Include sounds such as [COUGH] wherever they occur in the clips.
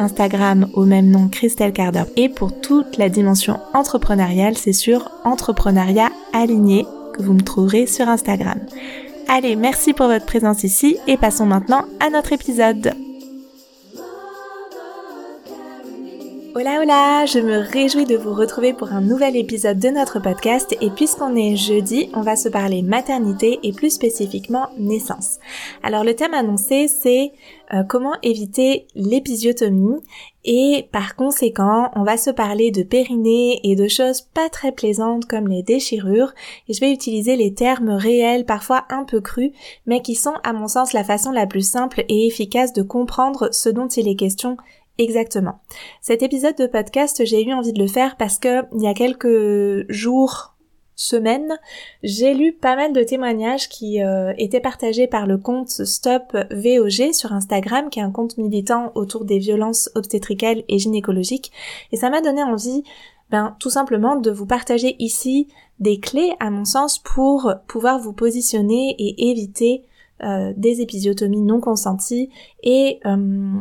Instagram au même nom Christelle Carder. Et pour toute la dimension entrepreneuriale, c'est sur Entrepreneuriat Aligné que vous me trouverez sur Instagram. Allez, merci pour votre présence ici et passons maintenant à notre épisode. Hola hola, je me réjouis de vous retrouver pour un nouvel épisode de notre podcast. Et puisqu'on est jeudi, on va se parler maternité et plus spécifiquement naissance. Alors le thème annoncé c'est euh, comment éviter l'épisiotomie. Et par conséquent on va se parler de périnée et de choses pas très plaisantes comme les déchirures. Et je vais utiliser les termes réels parfois un peu crus mais qui sont à mon sens la façon la plus simple et efficace de comprendre ce dont il est question Exactement. Cet épisode de podcast, j'ai eu envie de le faire parce que il y a quelques jours, semaines, j'ai lu pas mal de témoignages qui euh, étaient partagés par le compte Stop VOG sur Instagram, qui est un compte militant autour des violences obstétricales et gynécologiques, et ça m'a donné envie, ben, tout simplement de vous partager ici des clés, à mon sens, pour pouvoir vous positionner et éviter euh, des épisiotomies non consenties. Et euh,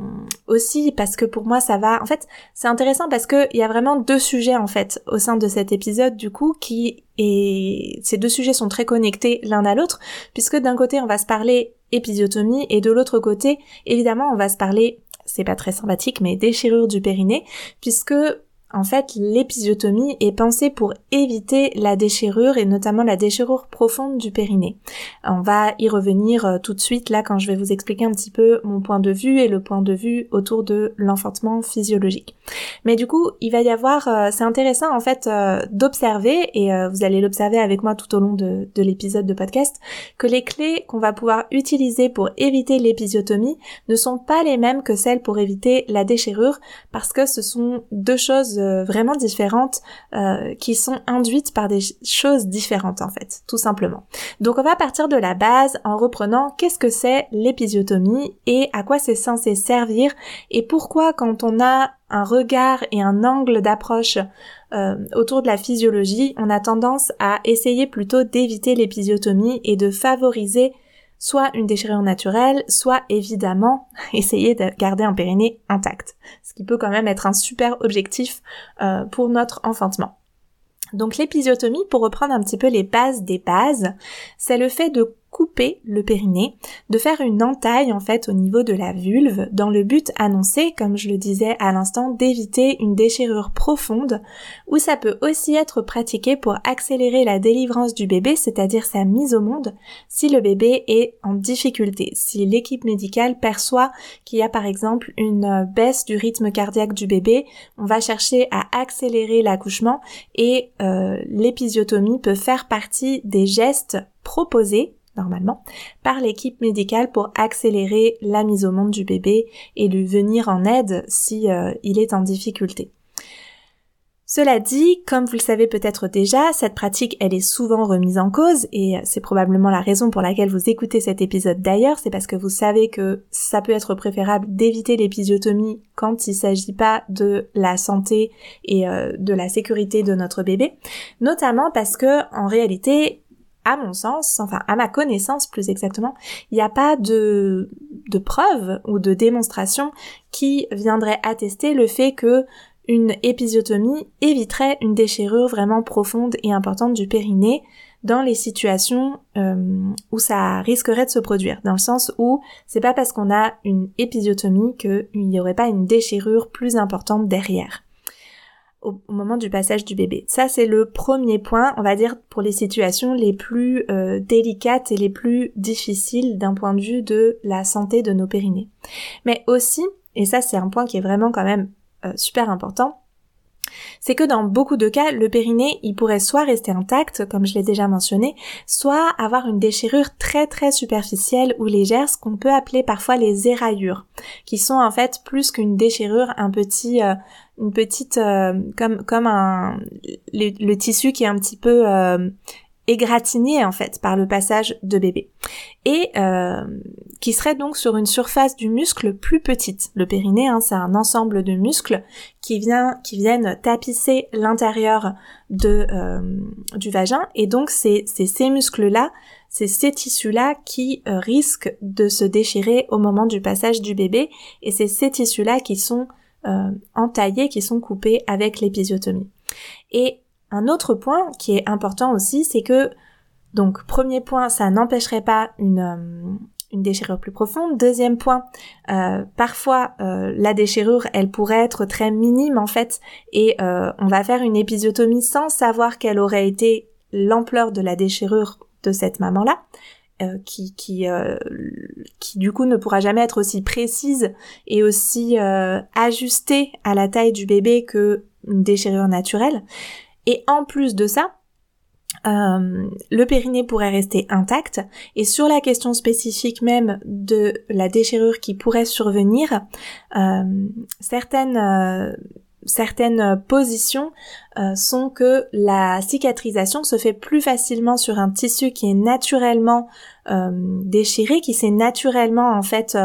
aussi parce que pour moi ça va en fait c'est intéressant parce que il y a vraiment deux sujets en fait au sein de cet épisode du coup qui et ces deux sujets sont très connectés l'un à l'autre puisque d'un côté on va se parler épisiotomie et de l'autre côté évidemment on va se parler c'est pas très sympathique mais déchirure du périnée puisque en fait, l'épisiotomie est pensée pour éviter la déchirure et notamment la déchirure profonde du périnée. On va y revenir euh, tout de suite là quand je vais vous expliquer un petit peu mon point de vue et le point de vue autour de l'enfantement physiologique. Mais du coup, il va y avoir, euh, c'est intéressant en fait euh, d'observer et vous allez l'observer avec moi tout au long de, de l'épisode de podcast que les clés qu'on va pouvoir utiliser pour éviter l'épisiotomie ne sont pas les mêmes que celles pour éviter la déchirure parce que ce sont deux choses vraiment différentes euh, qui sont induites par des choses différentes en fait, tout simplement. Donc on va partir de la base en reprenant qu'est-ce que c'est l'épisiotomie et à quoi c'est censé servir et pourquoi quand on a un regard et un angle d'approche euh, autour de la physiologie, on a tendance à essayer plutôt d'éviter l'épisiotomie et de favoriser soit une déchirure naturelle, soit évidemment [LAUGHS] essayer de garder un périnée intact, ce qui peut quand même être un super objectif euh, pour notre enfantement. Donc l'épisiotomie, pour reprendre un petit peu les bases des bases, c'est le fait de couper le périnée, de faire une entaille en fait au niveau de la vulve dans le but annoncé, comme je le disais à l'instant, d'éviter une déchirure profonde ou ça peut aussi être pratiqué pour accélérer la délivrance du bébé, c'est-à-dire sa mise au monde, si le bébé est en difficulté, si l'équipe médicale perçoit qu'il y a par exemple une baisse du rythme cardiaque du bébé, on va chercher à accélérer l'accouchement et euh, l'épisiotomie peut faire partie des gestes proposés normalement, par l'équipe médicale pour accélérer la mise au monde du bébé et lui venir en aide si euh, il est en difficulté. Cela dit, comme vous le savez peut-être déjà, cette pratique elle est souvent remise en cause et c'est probablement la raison pour laquelle vous écoutez cet épisode d'ailleurs, c'est parce que vous savez que ça peut être préférable d'éviter l'épisiotomie quand il s'agit pas de la santé et euh, de la sécurité de notre bébé, notamment parce que en réalité à mon sens, enfin à ma connaissance plus exactement, il n'y a pas de, de preuve ou de démonstration qui viendrait attester le fait que une épisiotomie éviterait une déchirure vraiment profonde et importante du périnée dans les situations euh, où ça risquerait de se produire, dans le sens où c'est pas parce qu'on a une épisiotomie qu'il n'y aurait pas une déchirure plus importante derrière au, moment du passage du bébé. Ça, c'est le premier point, on va dire, pour les situations les plus euh, délicates et les plus difficiles d'un point de vue de la santé de nos périnées. Mais aussi, et ça c'est un point qui est vraiment quand même euh, super important, c'est que dans beaucoup de cas, le périnée, il pourrait soit rester intact, comme je l'ai déjà mentionné, soit avoir une déchirure très très superficielle ou légère, ce qu'on peut appeler parfois les éraillures, qui sont en fait plus qu'une déchirure, un petit, euh, une petite, euh, comme comme un le, tissu qui est un petit peu euh, égratigné en fait par le passage de bébé et euh, qui serait donc sur une surface du muscle plus petite. Le périnée, hein, c'est un ensemble de muscles qui viennent tapisser l'intérieur euh, du vagin et donc c'est ces muscles là, c'est ces tissus là qui euh, risquent de se déchirer au moment du passage du bébé et c'est ces tissus là qui sont entaillés, qui sont coupés avec l'épisiotomie. Et un autre point qui est important aussi, c'est que, donc premier point, ça n'empêcherait pas une, euh, une déchirure plus profonde. Deuxième point, euh, parfois euh, la déchirure, elle pourrait être très minime en fait, et on va faire une épisiotomie sans savoir quelle aurait été l'ampleur de la déchirure de cette maman-là. qui qui qui du coup ne pourra jamais être aussi précise et aussi ajustée à la taille du bébé que une déchirure naturelle. Et en plus de ça, euh, le périnée pourrait rester intact. Et sur la question spécifique même de la déchirure qui pourrait survenir, euh, certaines euh, certaines positions sont que la cicatrisation se fait plus facilement sur un tissu qui est naturellement déchiré, qui s'est naturellement en fait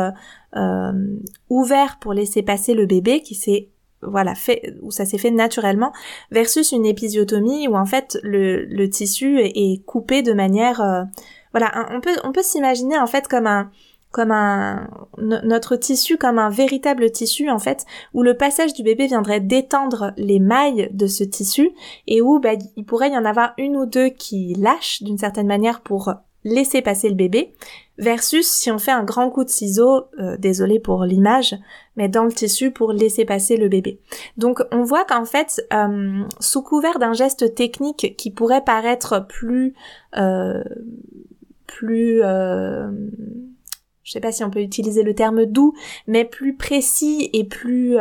ouvert pour laisser passer le bébé, qui s'est voilà, fait, où ça s'est fait naturellement, versus une épisiotomie où en fait le, le tissu est, coupé de manière, euh, voilà, on peut on peut s'imaginer en fait comme un comme un notre tissu comme un véritable tissu en fait où le passage du bébé viendrait détendre les mailles de ce tissu et où bah, il pourrait y en avoir une ou deux qui lâchent d'une certaine manière pour laisser passer le bébé, versus si on fait un grand coup de ciseau, euh, désolé pour l'image, mais dans le tissu pour laisser passer le bébé. Donc on voit qu'en fait, euh, sous couvert d'un geste technique qui pourrait paraître plus, euh, plus, je sais pas si on peut utiliser le terme doux, mais plus précis et plus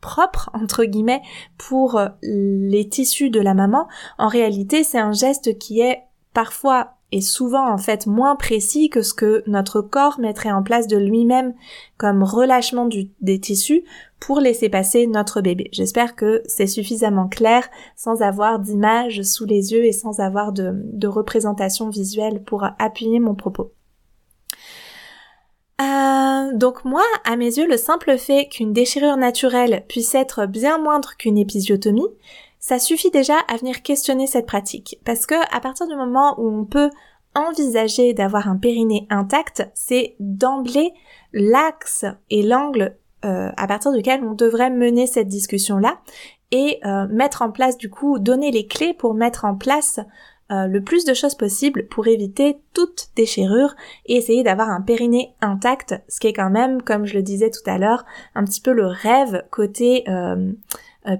propre entre guillemets pour les tissus de la maman, en réalité c'est un geste qui est parfois est souvent en fait moins précis que ce que notre corps mettrait en place de lui-même comme relâchement des tissus pour laisser passer notre bébé. J'espère que c'est suffisamment clair sans avoir d'image sous les yeux et sans avoir de, de représentation visuelle pour appuyer mon propos. Euh, donc moi, à mes yeux, le simple fait qu'une déchirure naturelle puisse être bien moindre qu'une épisiotomie, ça suffit déjà à venir questionner cette pratique. Parce que à partir du moment où on peut envisager d'avoir un périnée intact, c'est d'emblée l'axe et l'angle euh, à partir duquel on devrait mener cette discussion-là et euh, mettre en place du coup, donner les clés pour mettre en place euh, le plus de choses possible pour éviter toute déchirure et essayer d'avoir un périnée intact, ce qui est quand même, comme je le disais tout à l'heure, un petit peu le rêve côté euh,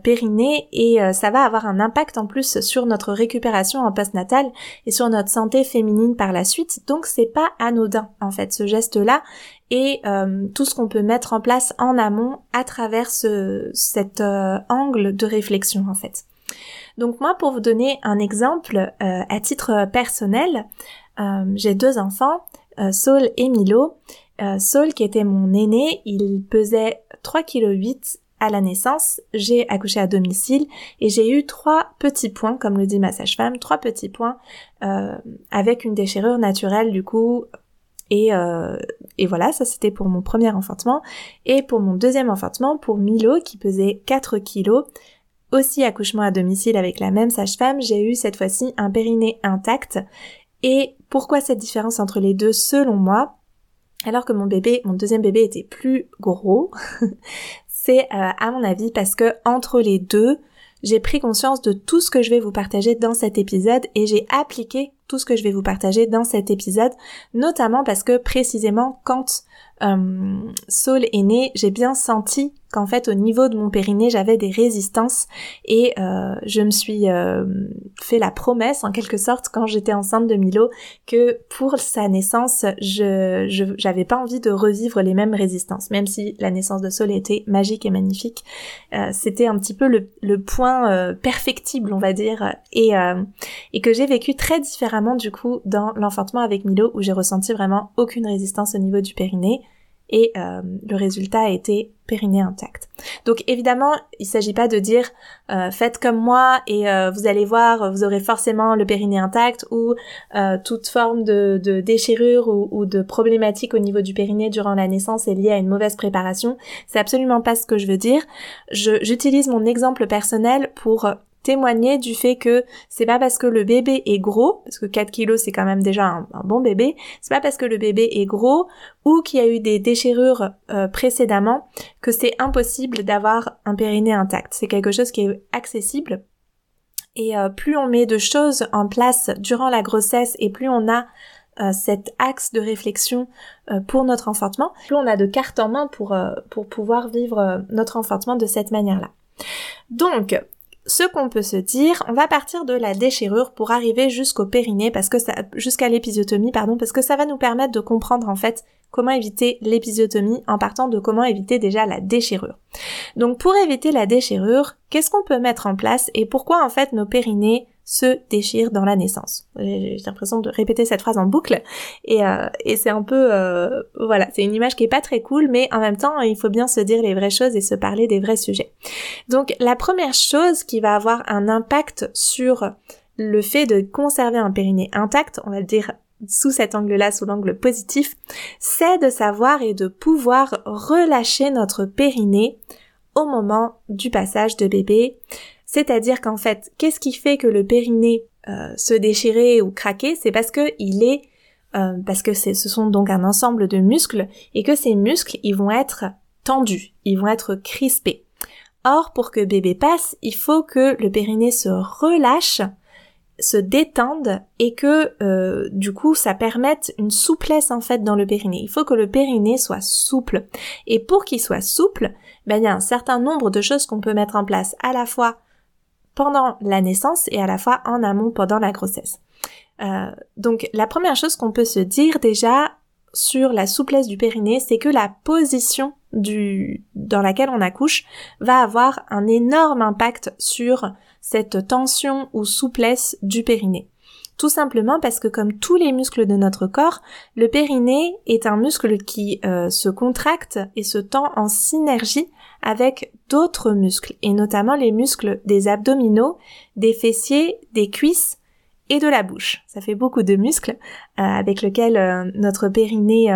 périnée et euh, ça va avoir un impact en plus sur notre récupération en postnatal et sur notre santé féminine par la suite. Donc c'est pas anodin en fait ce geste-là et euh, tout ce qu'on peut mettre en place en amont à travers ce, cet angle de réflexion en fait. Donc moi pour vous donner un exemple à titre personnel, j'ai deux enfants, Saul et Milo. Saul qui était mon aîné, il pesait 3,8 kg à la naissance, j'ai accouché à domicile et j'ai eu trois petits points, comme le dit ma sage-femme, trois petits points euh, avec une déchirure naturelle du coup. Et, euh, et voilà, ça c'était pour mon premier enfantement. Et pour mon deuxième enfantement, pour Milo qui pesait 4 kilos, aussi accouchement à domicile avec la même sage-femme, j'ai eu cette fois-ci un périnée intact. Et pourquoi cette différence entre les deux selon moi alors que mon bébé, mon deuxième bébé était plus gros, [LAUGHS] c'est euh, à mon avis parce que entre les deux, j'ai pris conscience de tout ce que je vais vous partager dans cet épisode et j'ai appliqué tout ce que je vais vous partager dans cet épisode, notamment parce que précisément quand euh, Saul est né, j'ai bien senti qu'en fait au niveau de mon périnée j'avais des résistances et euh, je me suis euh, fait la promesse en quelque sorte quand j'étais enceinte de Milo que pour sa naissance je j'avais pas envie de revivre les mêmes résistances. Même si la naissance de Saul était magique et magnifique euh, c'était un petit peu le, le point euh, perfectible on va dire et et que j'ai vécu très différemment du coup dans l'enfantement avec Milo où j'ai ressenti vraiment aucune résistance au niveau du périnée et euh, le résultat a été périnée intact. Donc évidemment, il s'agit pas de dire euh, faites comme moi et euh, vous allez voir, vous aurez forcément le périnée intact ou toute forme de, de déchirure ou, ou, de problématique au niveau du périnée durant la naissance est liée à une mauvaise préparation. C'est absolument pas ce que je veux dire. J'utilise mon exemple personnel pour témoigner du fait que c'est pas parce que le bébé est gros, parce que 4 kilos c'est quand même déjà un, bon bébé, c'est pas parce que le bébé est gros ou qu'il y a eu des déchirures euh, précédemment que c'est impossible d'avoir un périnée intact. C'est quelque chose qui est accessible. Et euh, plus on met de choses en place durant la grossesse et plus on a euh, cet axe de réflexion pour notre enfantement, plus on a de cartes en main pour, pour pouvoir vivre notre enfantement de cette manière-là. Donc, ce qu'on peut se dire, on va partir de la déchirure pour arriver jusqu'au périnée parce que jusqu'à l'épisiotomie, pardon, parce que ça va nous permettre de comprendre en fait comment éviter l'épisiotomie en partant de comment éviter déjà la déchirure. Donc pour éviter la déchirure, qu'est-ce qu'on peut mettre en place et pourquoi en fait nos périnées se déchire dans la naissance. J'ai l'impression de répéter cette phrase en boucle et, euh, et c'est un peu euh, voilà, c'est une image qui est pas très cool, mais en même temps il faut bien se dire les vraies choses et se parler des vrais sujets. Donc la première chose qui va avoir un impact sur le fait de conserver un périnée intact, on va le dire sous cet angle-là, sous l'angle positif, c'est de savoir et de pouvoir relâcher notre périnée au moment du passage de bébé, c'est-à-dire qu'en fait, qu'est-ce qui fait que le périnée euh, se déchirait ou craquait? C'est parce que il est euh, parce que ce sont donc un ensemble de muscles et que ces muscles, ils vont être tendus, ils vont être crispés. Or, pour que bébé passe, il faut que le périnée se relâche, se détende et que euh, du coup ça permette une souplesse en fait dans le périnée. Il faut que le périnée soit souple. Et pour qu'il soit souple, ben, il y a un certain nombre de choses qu'on peut mettre en place à la fois pendant la naissance et à la fois en amont pendant la grossesse. Euh, donc la première chose qu'on peut se dire déjà sur la souplesse du périnée, c'est que la position dans laquelle on accouche va avoir un énorme impact sur cette tension ou souplesse du périnée. Tout simplement parce que comme tous les muscles de notre corps, le périnée est un muscle qui euh, se contracte et se tend en synergie avec d'autres muscles, et notamment les muscles des abdominaux, des fessiers, des cuisses et de la bouche. Ça fait beaucoup de muscles euh, avec lesquels euh, notre périnée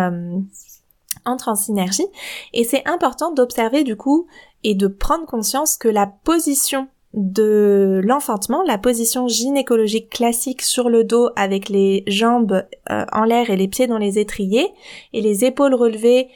entre en synergie, et c'est important d'observer du coup et de prendre conscience que la position de l'enfantement, la position gynécologique classique sur le dos avec les jambes euh, en l'air et les pieds dans les étriers et les épaules relevées,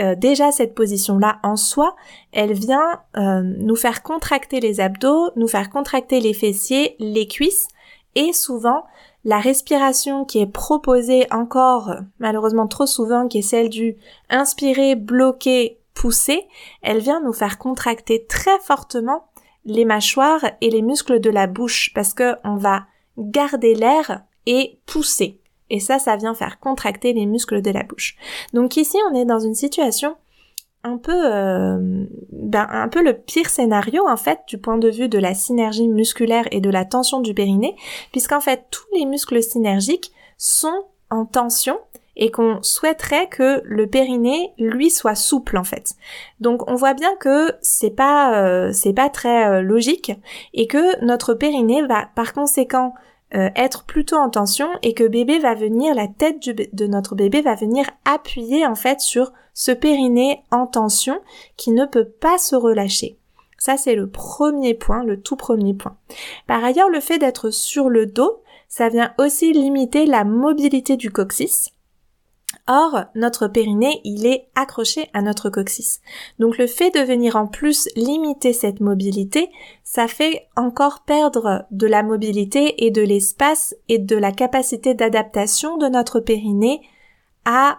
euh, déjà cette position-là en soi, elle vient euh, nous faire contracter les abdos, nous faire contracter les fessiers, les cuisses et souvent la respiration qui est proposée encore malheureusement trop souvent qui est celle du inspirer, bloquer, pousser, elle vient nous faire contracter très fortement les mâchoires et les muscles de la bouche parce que on va garder l'air et pousser. Et ça, ça vient faire contracter les muscles de la bouche. Donc ici, on est dans une situation un peu, euh, ben, un peu le pire scénario en fait du point de vue de la synergie musculaire et de la tension du périnée, puisqu'en fait tous les muscles synergiques sont en tension et qu'on souhaiterait que le périnée lui soit souple en fait. Donc on voit bien que c'est pas euh, c'est pas très euh, logique et que notre périnée va par conséquent euh, être plutôt en tension et que bébé va venir la tête de notre bébé va venir appuyer en fait sur ce périnée en tension qui ne peut pas se relâcher. Ça, c'est le premier point, le tout premier point. Par ailleurs, le fait d'être sur le dos, ça vient aussi limiter la mobilité du coccyx. Or, notre périnée, il est accroché à notre coccyx. Donc le fait de venir en plus limiter cette mobilité, ça fait encore perdre de la mobilité et de l'espace et de la capacité d'adaptation de notre périnée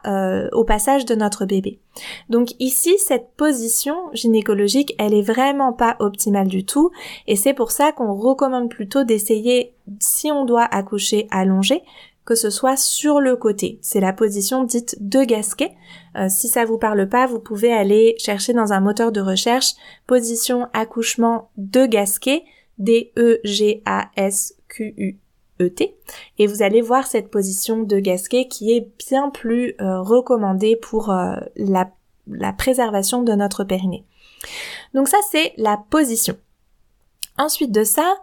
euh, au passage de notre bébé. Donc ici, cette position gynécologique, elle est vraiment pas optimale du tout, et c'est pour ça qu'on recommande plutôt d'essayer, si on doit accoucher allongé, que ce soit sur le côté. C'est la position dite de gasquet. Euh, si ça vous parle pas, vous pouvez aller chercher dans un moteur de recherche position accouchement de gasquet, D-E-G-A-S-Q-U-E-T, et vous allez voir cette position de gasquet qui est bien plus euh, recommandée pour euh, la, la préservation de notre périnée. Donc ça c'est la position. Ensuite de ça,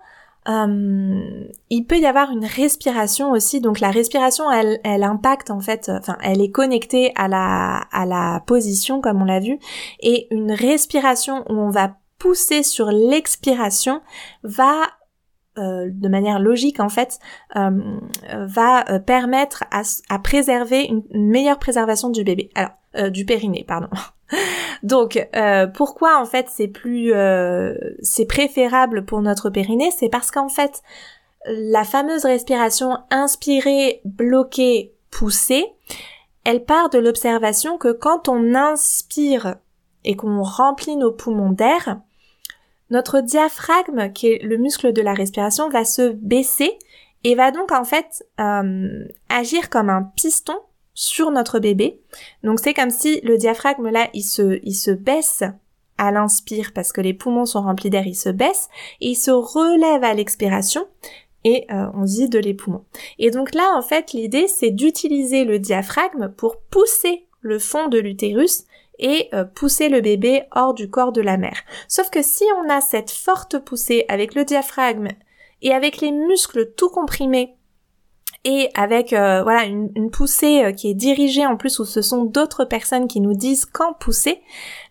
euh, il peut y avoir une respiration aussi. Donc la respiration, elle, elle impacte en fait, enfin, elle est connectée à la à la position comme on l'a vu, et une respiration où on va pousser sur l'expiration va euh, de manière logique en fait euh, va permettre à, à préserver une, meilleure préservation du bébé. Alors du périnée pardon Donc euh, pourquoi en fait c'est plus euh, c'est préférable pour notre périnée, c'est parce qu'en fait la fameuse respiration inspirée, bloquée, poussée, elle part de l'observation que quand on inspire et qu'on remplit nos poumons d'air, notre diaphragme, qui est le muscle de la respiration, va se baisser et va donc en fait euh, agir comme un piston sur notre bébé. Donc c'est comme si le diaphragme là, il se, il se baisse à l'inspire parce que les poumons sont remplis d'air, il se baisse et il se relève à l'expiration et euh, on vide les poumons. Et donc là, en fait, l'idée c'est d'utiliser le diaphragme pour pousser le fond de l'utérus et euh, pousser le bébé hors du corps de la mère. Sauf que si on a cette forte poussée avec le diaphragme et avec les muscles tout comprimés et avec euh, voilà une, poussée euh, qui est dirigée en plus où ce sont d'autres personnes qui nous disent quand pousser,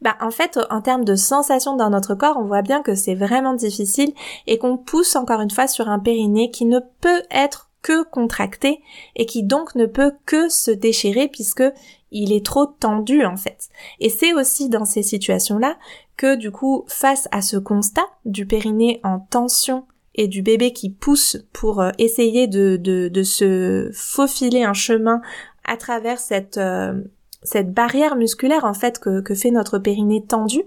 bah en fait en termes de sensation dans notre corps, on voit bien que c'est vraiment difficile et qu'on pousse encore une fois sur un périnée qui ne peut être que contracté et qui donc ne peut que se déchirer puisque il est trop tendu en fait. Et c'est aussi dans ces situations-là que du coup face à ce constat du périnée en tension et du bébé qui pousse pour euh, essayer de, de, de, se faufiler un chemin à travers cette euh, cette barrière musculaire en fait que, que fait notre périnée tendu,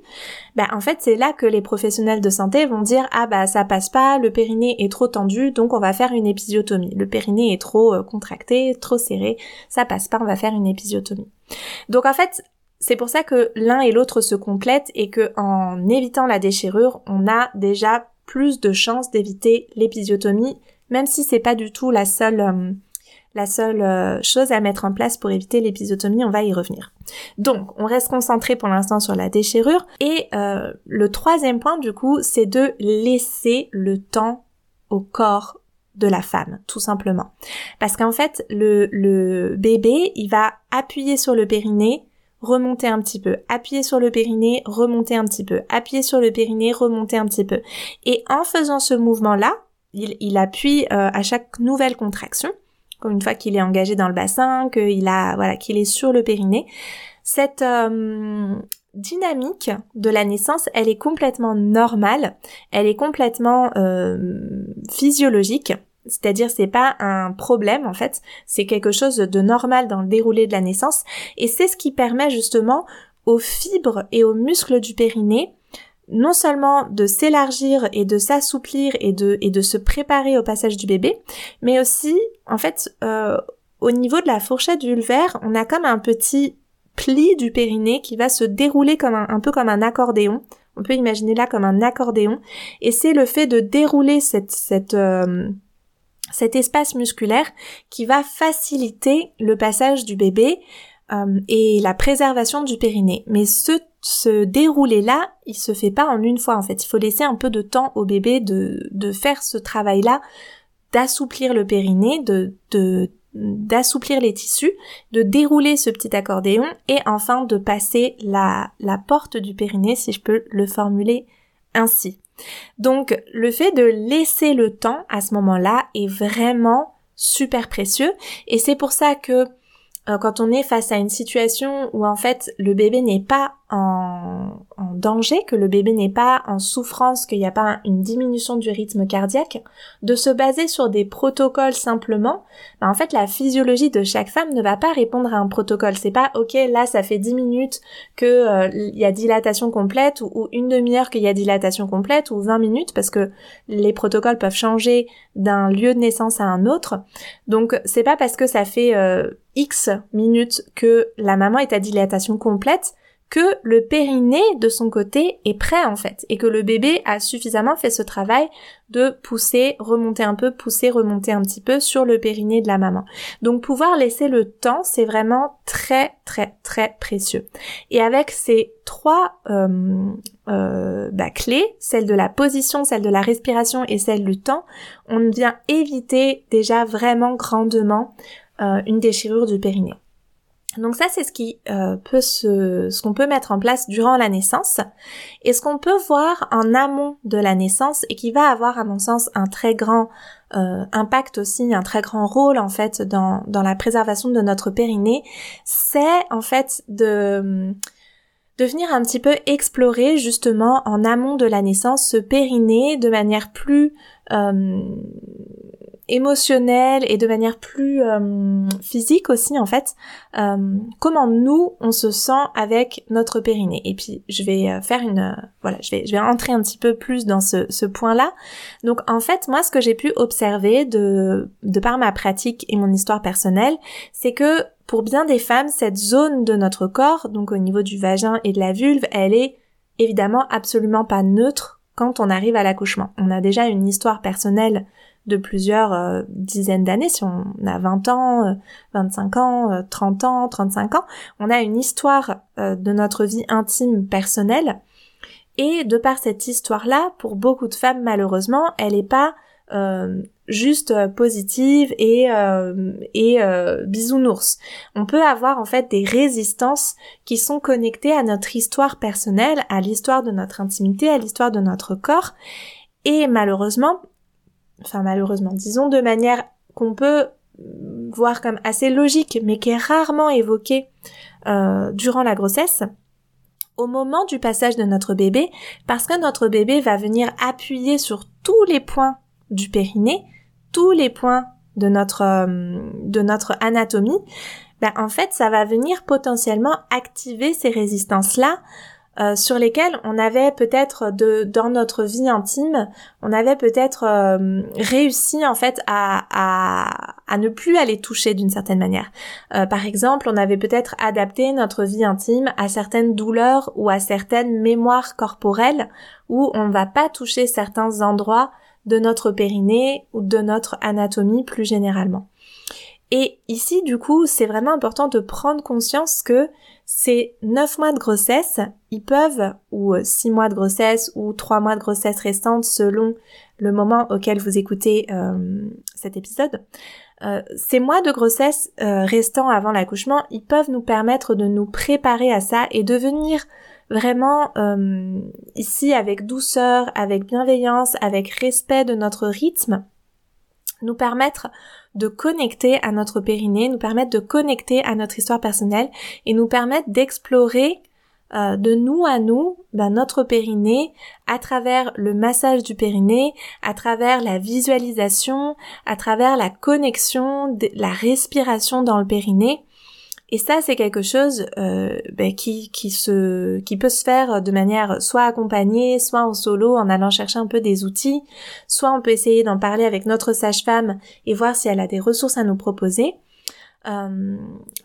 bah en fait c'est là que les professionnels de santé vont dire ah bah ça passe pas, le périnée est trop tendu donc on va faire une épisiotomie. Le périnée est trop euh, contracté, trop serré, ça passe pas, on va faire une épisiotomie. Donc en fait c'est pour ça que l'un et l'autre se complètent et que en évitant la déchirure, on a déjà plus de chances d'éviter l'épisiotomie, même si c'est pas du tout la seule euh, la seule euh, chose à mettre en place pour éviter l'épisiotomie, on va y revenir. Donc, on reste concentré pour l'instant sur la déchirure. Et euh, le troisième point, du coup, c'est de laisser le temps au corps de la femme, tout simplement. Parce qu'en fait, le, le bébé, il va appuyer sur le périnée remonter un petit peu, appuyer sur le périnée, remonter un petit peu, appuyer sur le périnée, remonter un petit peu. Et en faisant ce mouvement-là, il, appuie euh, à chaque nouvelle contraction, comme une fois qu'il est engagé dans le bassin, qu'il a, voilà, qu'il est sur le périnée. Cette euh, dynamique de la naissance, elle est complètement normale, elle est complètement euh, physiologique. C'est-à-dire c'est pas un problème en fait, c'est quelque chose de normal dans le déroulé de la naissance. Et c'est ce qui permet justement aux fibres et aux muscles du périnée non seulement de s'élargir et de s'assouplir et de, et de se préparer au passage du bébé, mais aussi en fait euh, au niveau de la fourchette vulvaire, on a comme un petit pli du périnée qui va se dérouler comme un, peu comme un accordéon. On peut imaginer là comme un accordéon. Et c'est le fait de dérouler cette, cette euh, cet espace musculaire qui va faciliter le passage du bébé euh, et la préservation du périnée. Mais ce, ce déroulé-là, il se fait pas en une fois en fait. Il faut laisser un peu de temps au bébé de, de faire ce travail-là, d'assouplir le périnée, de, de d'assouplir les tissus, de dérouler ce petit accordéon et enfin de passer la, la porte du périnée, si je peux le formuler ainsi. Donc le fait de laisser le temps à ce moment-là est vraiment super précieux. Et c'est pour ça que euh, quand on est face à une situation où en fait le bébé n'est pas en, danger, que le bébé n'est pas en souffrance, qu'il n'y a pas une diminution du rythme cardiaque, de se baser sur des protocoles simplement, bah, en fait la physiologie de chaque femme ne va pas répondre à un protocole. C'est pas ok là ça fait 10 minutes que euh, y a dilatation complète ou, ou une demi-heure qu'il y a dilatation complète ou 20 minutes parce que les protocoles peuvent changer d'un lieu de naissance à un autre. Donc c'est pas parce que ça fait euh, X minutes que la maman est à dilatation complète que le périnée de son côté est prêt en fait et que le bébé a suffisamment fait ce travail de pousser, remonter un peu, pousser, remonter un petit peu sur le périnée de la maman. Donc pouvoir laisser le temps, c'est vraiment très très très précieux. Et avec ces trois euh, euh, bah, clés, celle de la position, celle de la respiration et celle du temps, on vient éviter déjà vraiment grandement euh, une déchirure du périnée. Donc ça, c'est ce qui euh, peut se, ce qu'on peut mettre en place durant la naissance. Et ce qu'on peut voir en amont de la naissance et qui va avoir, à mon sens, un très grand euh, impact aussi, un très grand rôle en fait dans dans la préservation de notre périnée, c'est en fait de de venir un petit peu explorer justement en amont de la naissance ce périnée de manière plus euh, émotionnelle et de manière plus euh, physique aussi en fait euh, comment nous on se sent avec notre périnée. Et puis je vais euh, faire une voilà je vais je vais entrer un petit peu plus dans ce, ce point là donc en fait moi ce que j'ai pu observer de de par ma pratique et mon histoire personnelle c'est que pour bien des femmes cette zone de notre corps donc au niveau du vagin et de la vulve elle est évidemment absolument pas neutre quand on arrive à l'accouchement. On a déjà une histoire personnelle de plusieurs euh, dizaines d'années, si on a 20 ans, 25 euh, ans, 30 euh, ans, 35 ans, on a une histoire de notre vie intime personnelle. Et de par cette histoire-là, pour beaucoup de femmes, malheureusement, elle n'est pas juste positive et et bisounours. On peut avoir en fait des résistances qui sont connectées à notre histoire personnelle, à l'histoire de notre intimité, à l'histoire de notre corps. Et malheureusement, enfin malheureusement, disons de manière qu'on peut voir comme assez logique, mais qui est rarement évoquée euh, durant la grossesse, au moment du passage de notre bébé, parce que notre bébé va venir appuyer sur tous les points du périnée, tous les points de notre euh, de notre anatomie, ben en fait ça va venir potentiellement activer ces résistances là euh, sur lesquels on avait peut-être dans notre vie intime, on avait peut-être euh, réussi en fait à, ne plus aller toucher d'une certaine manière. Euh, par exemple, on avait peut-être adapté notre vie intime à certaines douleurs ou à certaines mémoires corporelles où on ne va pas toucher certains endroits de notre périnée ou de notre anatomie plus généralement. Et ici, du coup, c'est vraiment important de prendre conscience que ces 9 mois de grossesse, ils peuvent, ou 6 mois de grossesse, ou 3 mois de grossesse restantes selon le moment auquel vous écoutez euh, cet épisode, euh, ces mois de grossesse euh, restants avant l'accouchement, ils peuvent nous permettre de nous préparer à ça et de venir vraiment ici avec douceur, avec bienveillance, avec respect de notre rythme, nous permettre de connecter à notre périnée, nous permettre de connecter à notre histoire personnelle et nous permettre d'explorer euh, de nous à nous ben, notre périnée à travers le massage du périnée, à travers la visualisation, à travers la connexion, la respiration dans le périnée et ça, c'est quelque chose euh, ben, qui, qui, se, qui peut se faire de manière soit accompagnée, soit en solo, en allant chercher un peu des outils, soit on peut essayer d'en parler avec notre sage-femme et voir si elle a des ressources à nous proposer. Euh,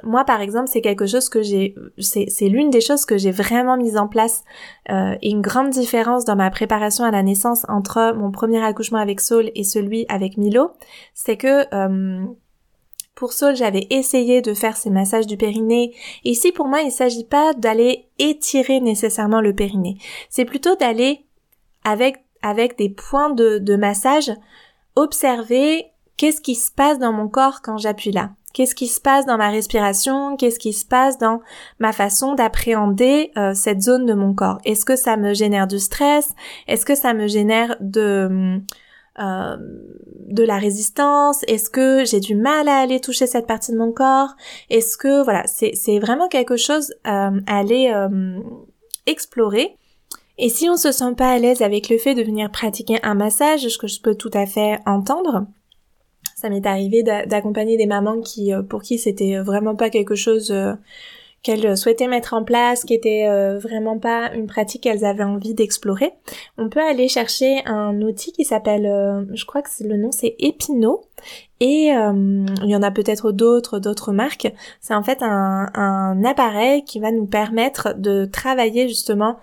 moi, par exemple, c'est quelque chose que j'ai, c'est, l'une des choses que j'ai vraiment mise en place euh, une grande différence dans ma préparation à la naissance entre mon premier accouchement avec Saul et celui avec Milo, c'est que euh, j'avais essayé de faire ces massages du périnée. Ici, pour moi, il ne s'agit pas d'aller étirer nécessairement le périnée. C'est plutôt d'aller avec, avec des points de, massage, observer qu'est-ce qui se passe dans mon corps quand j'appuie là. Qu'est-ce qui se passe dans ma respiration? Qu'est-ce qui se passe dans ma façon d'appréhender euh, cette zone de mon corps? Est-ce que ça me génère du stress? Est-ce que ça me génère de euh, de la résistance Est-ce que j'ai du mal à aller toucher cette partie de mon corps Est-ce que voilà, c'est vraiment quelque chose euh, à aller euh, explorer. Et si on se sent pas à l'aise avec le fait de venir pratiquer un massage, ce que je peux tout à fait entendre, ça m'est arrivé d'accompagner des mamans qui, pour qui c'était vraiment pas quelque chose qu'elles souhaitaient mettre en place, qui était euh, vraiment pas une pratique qu'elles avaient envie d'explorer, on peut aller chercher un outil qui s'appelle, euh, je crois que le nom c'est Epino, et euh, il y en a peut-être d'autres, d'autres marques. C'est en fait un, un appareil qui va nous permettre de travailler justement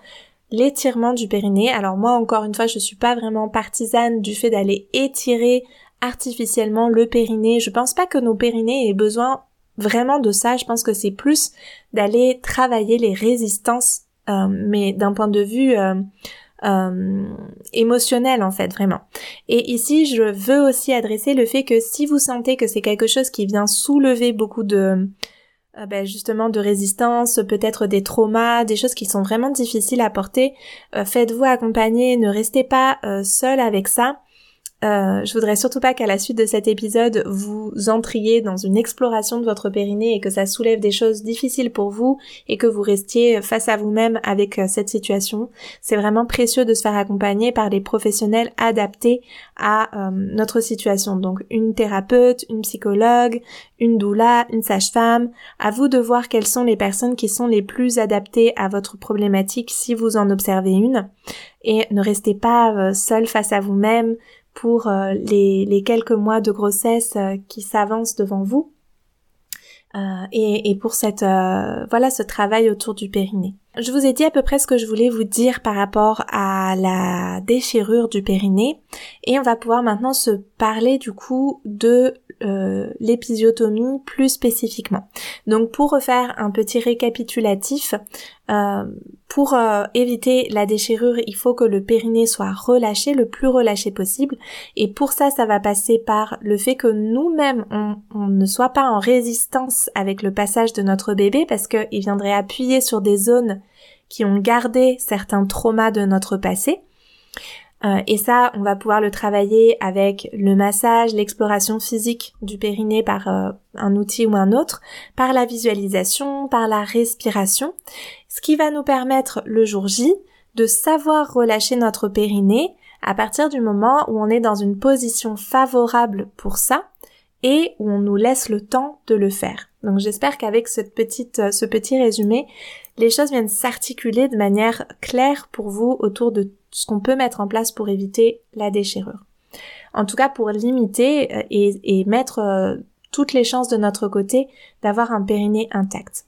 l'étirement du périnée. Alors moi encore une fois, je suis pas vraiment partisane du fait d'aller étirer artificiellement le périnée. Je pense pas que nos périnées aient besoin vraiment de ça. Je pense que c'est plus d'aller travailler les résistances, euh, mais d'un point de vue euh, euh, émotionnel en fait, vraiment. Et ici, je veux aussi adresser le fait que si vous sentez que c'est quelque chose qui vient soulever beaucoup de ben justement de résistance, peut-être des traumas, des choses qui sont vraiment difficiles à porter, faites-vous accompagner, ne restez pas seul avec ça. Euh, je voudrais surtout pas qu'à la suite de cet épisode, vous entriez dans une exploration de votre périnée et que ça soulève des choses difficiles pour vous et que vous restiez face à vous-même avec euh, cette situation. C'est vraiment précieux de se faire accompagner par des professionnels adaptés à euh, notre situation. Donc une thérapeute, une psychologue, une doula, une sage-femme. À vous de voir quelles sont les personnes qui sont les plus adaptées à votre problématique si vous en observez une. Et ne restez pas seul face à vous-même pour euh, les, quelques mois de grossesse euh, qui s'avancent devant vous. Euh, et, pour cette voilà ce travail autour du périnée. Je vous ai dit à peu près ce que je voulais vous dire par rapport à la déchirure du périnée et on va pouvoir maintenant se parler du coup de euh, l'épisiotomie plus spécifiquement. Donc pour refaire un petit récapitulatif, euh, pour euh, éviter la déchirure, il faut que le périnée soit relâché, le plus relâché possible. Et pour ça, ça va passer par le fait que nous-mêmes, on, on, ne soit pas en résistance avec le passage de notre bébé parce qu'il viendrait appuyer sur des zones qui ont gardé certains traumas de notre passé. Euh, et ça, on va pouvoir le travailler avec le massage, l'exploration physique du périnée par euh, un outil ou un autre, par la visualisation, par la respiration, ce qui va nous permettre le jour J de savoir relâcher notre périnée à partir du moment où on est dans une position favorable pour ça et où on nous laisse le temps de le faire. Donc j'espère qu'avec euh, ce petit résumé, les choses viennent s'articuler de manière claire pour vous autour de ce qu'on peut mettre en place pour éviter la déchirure. En tout cas, pour limiter euh, et, mettre euh, toutes les chances de notre côté d'avoir un périnée intact.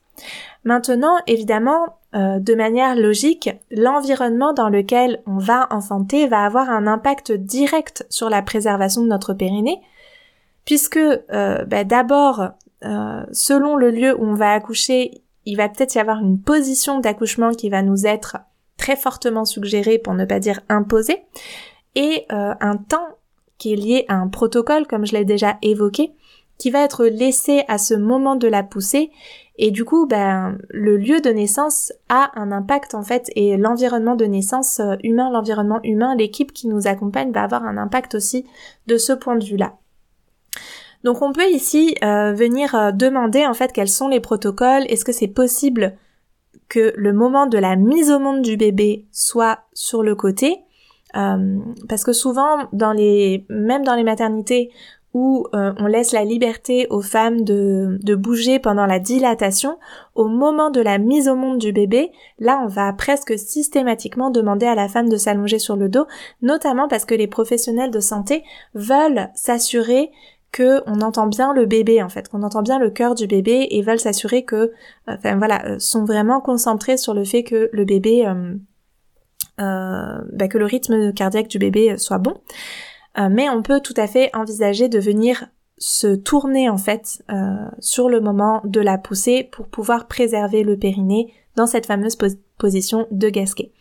Maintenant, évidemment, euh, de manière logique, l'environnement dans lequel on va enfanter va avoir un impact direct sur la préservation de notre périnée, puisque bah, d'abord, selon le lieu où on va accoucher, il va peut-être y avoir une position d'accouchement qui va nous être très fortement suggéré pour ne pas dire imposé, et euh, un temps qui est lié à un protocole, comme je l'ai déjà évoqué, qui va être laissé à ce moment de la poussée, et du coup, ben, le lieu de naissance a un impact en fait, et l'environnement de naissance euh, humain, l'environnement humain, l'équipe qui nous accompagne va avoir un impact aussi de ce point de vue-là. Donc on peut ici euh, venir demander en fait quels sont les protocoles, est-ce que c'est possible que le moment de la mise au monde du bébé soit sur le côté, euh, parce que souvent dans les même dans les maternités où euh, on laisse la liberté aux femmes de, de bouger pendant la dilatation, au moment de la mise au monde du bébé, là on va presque systématiquement demander à la femme de s'allonger sur le dos, notamment parce que les professionnels de santé veulent s'assurer que on entend bien le bébé en fait, qu'on entend bien le cœur du bébé et veulent s'assurer que, enfin voilà, euh, sont vraiment concentrés sur le fait que le bébé, euh, euh, bah, que le rythme cardiaque du bébé soit bon. mais on peut tout à fait envisager de venir se tourner en fait sur le moment de la poussée pour pouvoir préserver le périnée dans cette fameuse position de gasquet.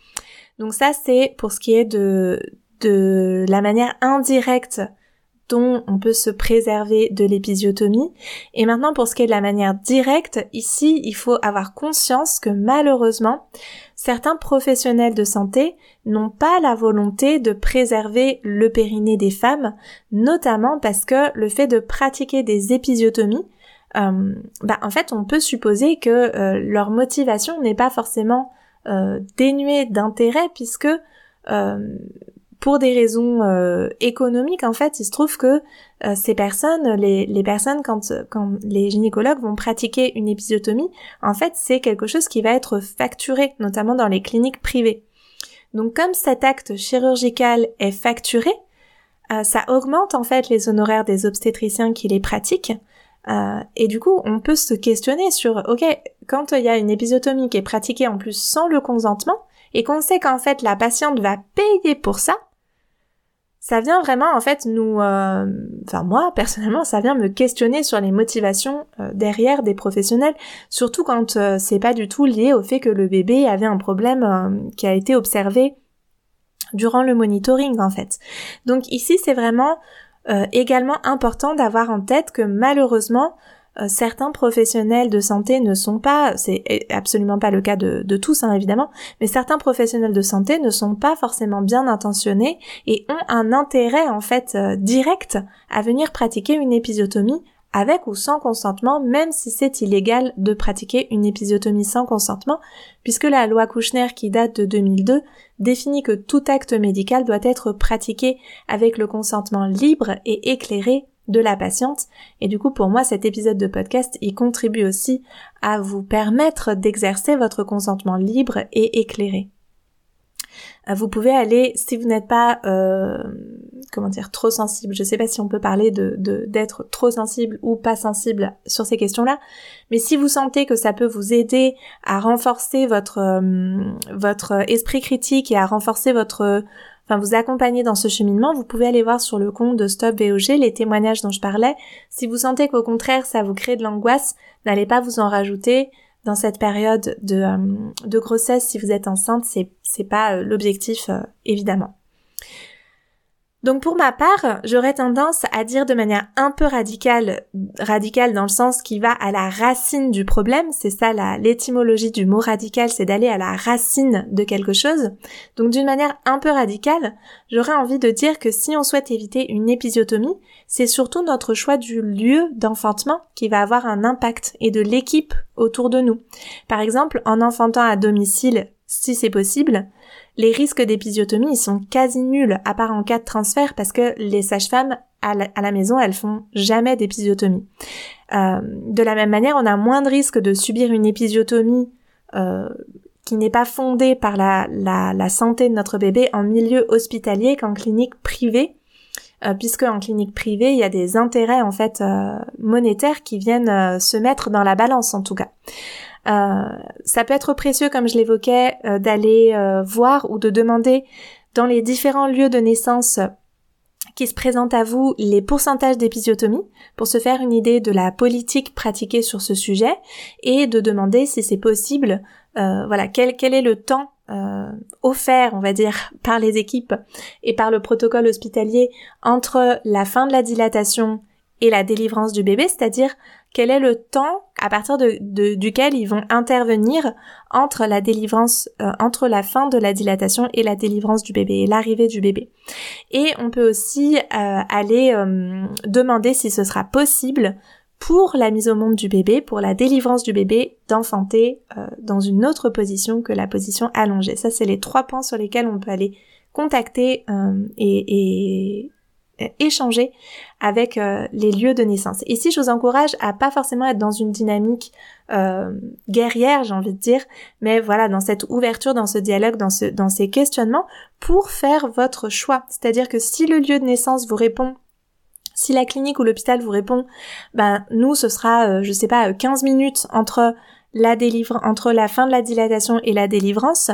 Donc ça c'est pour ce qui est de de la manière indirecte on peut se préserver de l'épisiotomie. Et maintenant, pour ce qui est de la manière directe, ici, il faut avoir conscience que malheureusement, certains professionnels de santé n'ont pas la volonté de préserver le périnée des femmes, notamment parce que le fait de pratiquer des épisiotomies, euh, bah, en fait, on peut supposer que euh, leur motivation n'est pas forcément euh, dénuée d'intérêt, puisque pour des raisons économiques, en fait, il se trouve que ces personnes, les, les personnes, quand, quand les gynécologues vont pratiquer une épisiotomie, en fait, c'est quelque chose qui va être facturé, notamment dans les cliniques privées. Donc, comme cet acte chirurgical est facturé, ça augmente en fait les honoraires des obstétriciens qui les pratiquent, euh, et du coup, on peut se questionner sur, ok, quand il y a une épisiotomie qui est pratiquée en plus sans le consentement, et qu'on sait qu'en fait la patiente va payer pour ça, ça vient vraiment en fait nous, euh, enfin moi personnellement, ça vient me questionner sur les motivations euh, derrière des professionnels, surtout quand c'est pas du tout lié au fait que le bébé avait un problème qui a été observé durant le monitoring en fait. Donc ici c'est vraiment euh, également important d'avoir en tête que malheureusement, euh, certains professionnels de santé ne sont pas, c'est absolument pas le cas de, tous hein, évidemment, mais certains professionnels de santé ne sont pas forcément bien intentionnés et ont un intérêt en fait euh, direct à venir pratiquer une épisiotomie avec ou sans consentement, même si c'est illégal de pratiquer une épisiotomie sans consentement, puisque la loi Kouchner qui date de 2002 définit que tout acte médical doit être pratiqué avec le consentement libre et éclairé de la patiente. Et du coup, pour moi, cet épisode de podcast, il contribue aussi à vous permettre d'exercer votre consentement libre et éclairé. Euh, vous pouvez aller, si vous n'êtes pas, euh, comment dire, trop sensible, je sais pas si on peut parler d'être trop sensible ou pas sensible sur ces questions-là, mais si vous sentez que ça peut vous aider à renforcer votre euh, votre esprit critique et à renforcer votre enfin vous accompagner dans ce cheminement, vous pouvez aller voir sur le compte de Stop VOG les témoignages dont je parlais. Si vous sentez qu'au contraire ça vous crée de l'angoisse, n'allez pas vous en rajouter dans cette période de, euh, grossesse, si vous êtes enceinte, c'est, c'est pas euh, l'objectif, euh, évidemment. Donc pour ma part, j'aurais tendance à dire de manière un peu radicale, radicale dans le sens qui va à la racine du problème, c'est ça l'étymologie du mot radical, c'est d'aller à la racine de quelque chose. Donc d'une manière un peu radicale, j'aurais envie de dire que si on souhaite éviter une épisiotomie, c'est surtout notre choix du lieu d'enfantement qui va avoir un impact et de l'équipe autour de nous. Par exemple, en enfantant à domicile, si c'est possible, les risques d'épisiotomie sont quasi nuls à part en cas de transfert parce que les sages-femmes à la, maison elles font jamais d'épisiotomie. Euh, de la même manière, on a moins de risques de subir une épisiotomie euh, qui n'est pas fondée par la, santé de notre bébé en milieu hospitalier qu'en clinique privée, euh, puisque en clinique privée il y a des intérêts en fait euh, monétaires qui viennent se mettre dans la balance en tout cas. Euh, ça peut être précieux, comme je l'évoquais, euh, d'aller euh, voir ou de demander dans les différents lieux de naissance qui se présentent à vous les pourcentages d'épisiotomie pour se faire une idée de la politique pratiquée sur ce sujet et de demander si c'est possible, voilà, quel, quel, est le temps offert, on va dire, [LAUGHS] par les équipes et par le protocole hospitalier entre la fin de la dilatation et la délivrance du bébé, c'est-à-dire quel est le temps à partir de, duquel ils vont intervenir entre la délivrance, euh, entre la fin de la dilatation et la délivrance du bébé et l'arrivée du bébé. Et on peut aussi euh, aller euh, demander si ce sera possible pour la mise au monde du bébé, pour la délivrance du bébé, d'enfanter dans une autre position que la position allongée. Ça, c'est les trois points sur lesquels on peut aller contacter et, échanger avec euh, les lieux de naissance. Ici, je vous encourage à pas forcément être dans une dynamique euh, guerrière, j'ai envie de dire, mais voilà, dans cette ouverture, dans ce dialogue, dans, ce, dans ces questionnements, pour faire votre choix. C'est-à-dire que si le lieu de naissance vous répond si la clinique ou l'hôpital vous répond, ben nous ce sera, euh, je sais pas, 15 minutes entre la délivre entre la fin de la dilatation et la délivrance.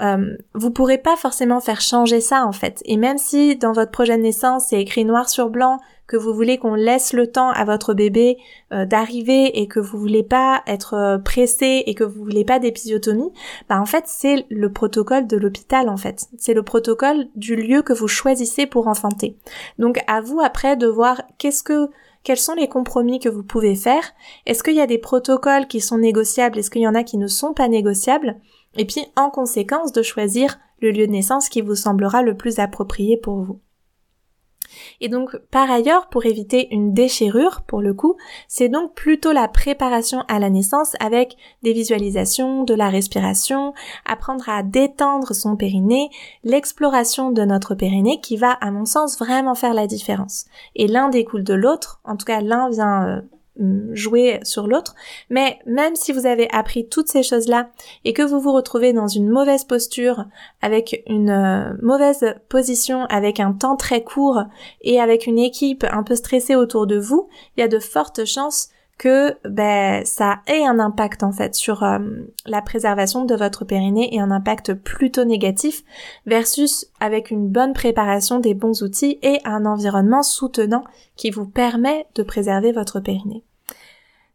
Euh, vous pourrez pas forcément faire changer ça en fait. Et même si dans votre projet de naissance c'est écrit noir sur blanc que vous voulez qu'on laisse le temps à votre bébé euh, d'arriver et que vous voulez pas être euh, pressé et que vous voulez pas d'épisiotomie, bah en fait c'est le protocole de l'hôpital en fait. C'est le protocole du lieu que vous choisissez pour enfanter. Donc à vous après de voir qu'est-ce que quels sont les compromis que vous pouvez faire Est-ce qu'il y a des protocoles qui sont négociables? Est-ce qu'il y en a qui ne sont pas négociables? Et puis, en conséquence, de choisir le lieu de naissance qui vous semblera le plus approprié pour vous. Et donc, par ailleurs, pour éviter une déchirure, pour le coup, c'est donc plutôt la préparation à la naissance avec des visualisations, de la respiration, apprendre à détendre son périnée, l'exploration de notre périnée qui va, à mon sens, vraiment faire la différence. Et l'un découle de l'autre, en tout cas l'un vient euh, jouer sur l'autre. Mais même si vous avez appris toutes ces choses-là et que vous vous retrouvez dans une mauvaise posture, avec une euh, mauvaise position, avec un temps très court et avec une équipe un peu stressée autour de vous, il y a de fortes chances que ben, ça ait un impact en fait sur euh, la préservation de votre périnée et un impact plutôt négatif versus avec une bonne préparation des bons outils et un environnement soutenant qui vous permet de préserver votre périnée.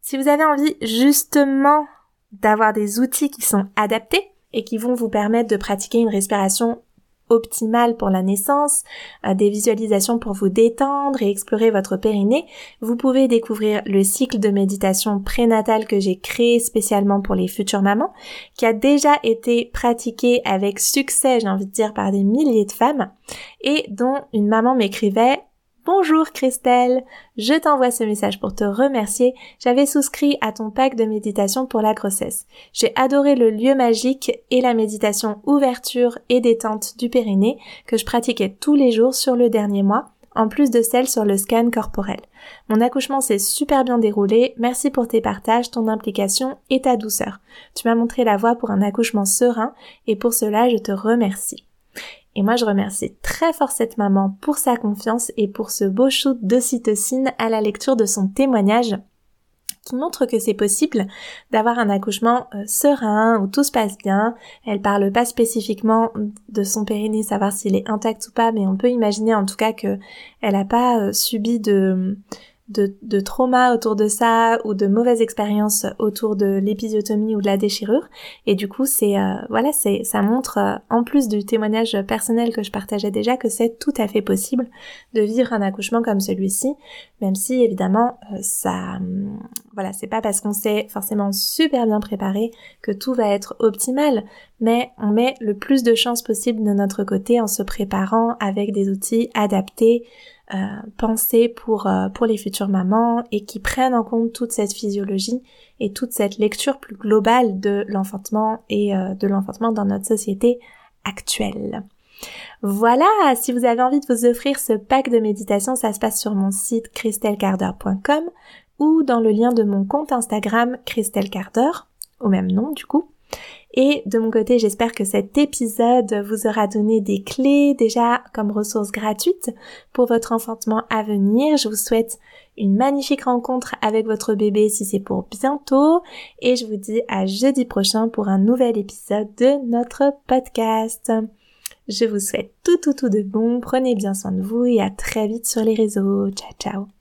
Si vous avez envie justement d'avoir des outils qui sont adaptés et qui vont vous permettre de pratiquer une respiration optimale pour la naissance, euh, des visualisations pour vous détendre et explorer votre périnée, vous pouvez découvrir le cycle de méditation prénatale que j'ai créé spécialement pour les futures mamans, qui a déjà été pratiqué avec succès, j'ai envie de dire, par des milliers de femmes, et dont une maman m'écrivait Bonjour Christelle, je t'envoie ce message pour te remercier. J'avais souscrit à ton pack de méditation pour la grossesse. J'ai adoré le lieu magique et la méditation ouverture et détente du périnée que je pratiquais tous les jours sur le dernier mois, en plus de celle sur le scan corporel. Mon accouchement s'est super bien déroulé. Merci pour tes partages, ton implication et ta douceur. Tu m'as montré la voie pour un accouchement serein et pour cela je te remercie. Et moi, je remercie très fort cette maman pour sa confiance et pour ce beau shoot d'ocytocine à la lecture de son témoignage qui montre que c'est possible d'avoir un accouchement euh, serein où tout se passe bien. Elle parle pas spécifiquement de son périnée, savoir s'il est intact ou pas, mais on peut imaginer en tout cas que elle a pas euh, subi de de, de trauma autour de ça ou de mauvaises expériences autour de l'épisiotomie ou de la déchirure. Et du coup c'est euh, voilà c'est ça montre euh, en plus du témoignage personnel que je partageais déjà que c'est tout à fait possible de vivre un accouchement comme celui-ci même si évidemment euh, ça hum, voilà c'est pas parce qu'on s'est forcément super bien préparé que tout va être optimal mais on met le plus de chances possible de notre côté en se préparant avec des outils adaptés euh, pensés pour, euh, pour les futures mamans et qui prennent en compte toute cette physiologie et toute cette lecture plus globale de l'enfantement et euh, de l'enfantement dans notre société actuelle. Voilà, si vous avez envie de vous offrir ce pack de méditation, ça se passe sur mon site christelcarder.com ou dans le lien de mon compte Instagram Christelle au même nom du coup. Et de mon côté, j'espère que cet épisode vous aura donné des clés déjà comme ressources gratuites pour votre enfantement à venir. Je vous souhaite une magnifique rencontre avec votre bébé si c'est pour bientôt. Et je vous dis à jeudi prochain pour un nouvel épisode de notre podcast. Je vous souhaite tout tout tout de bon, prenez bien soin de vous et à très vite sur les réseaux. Ciao ciao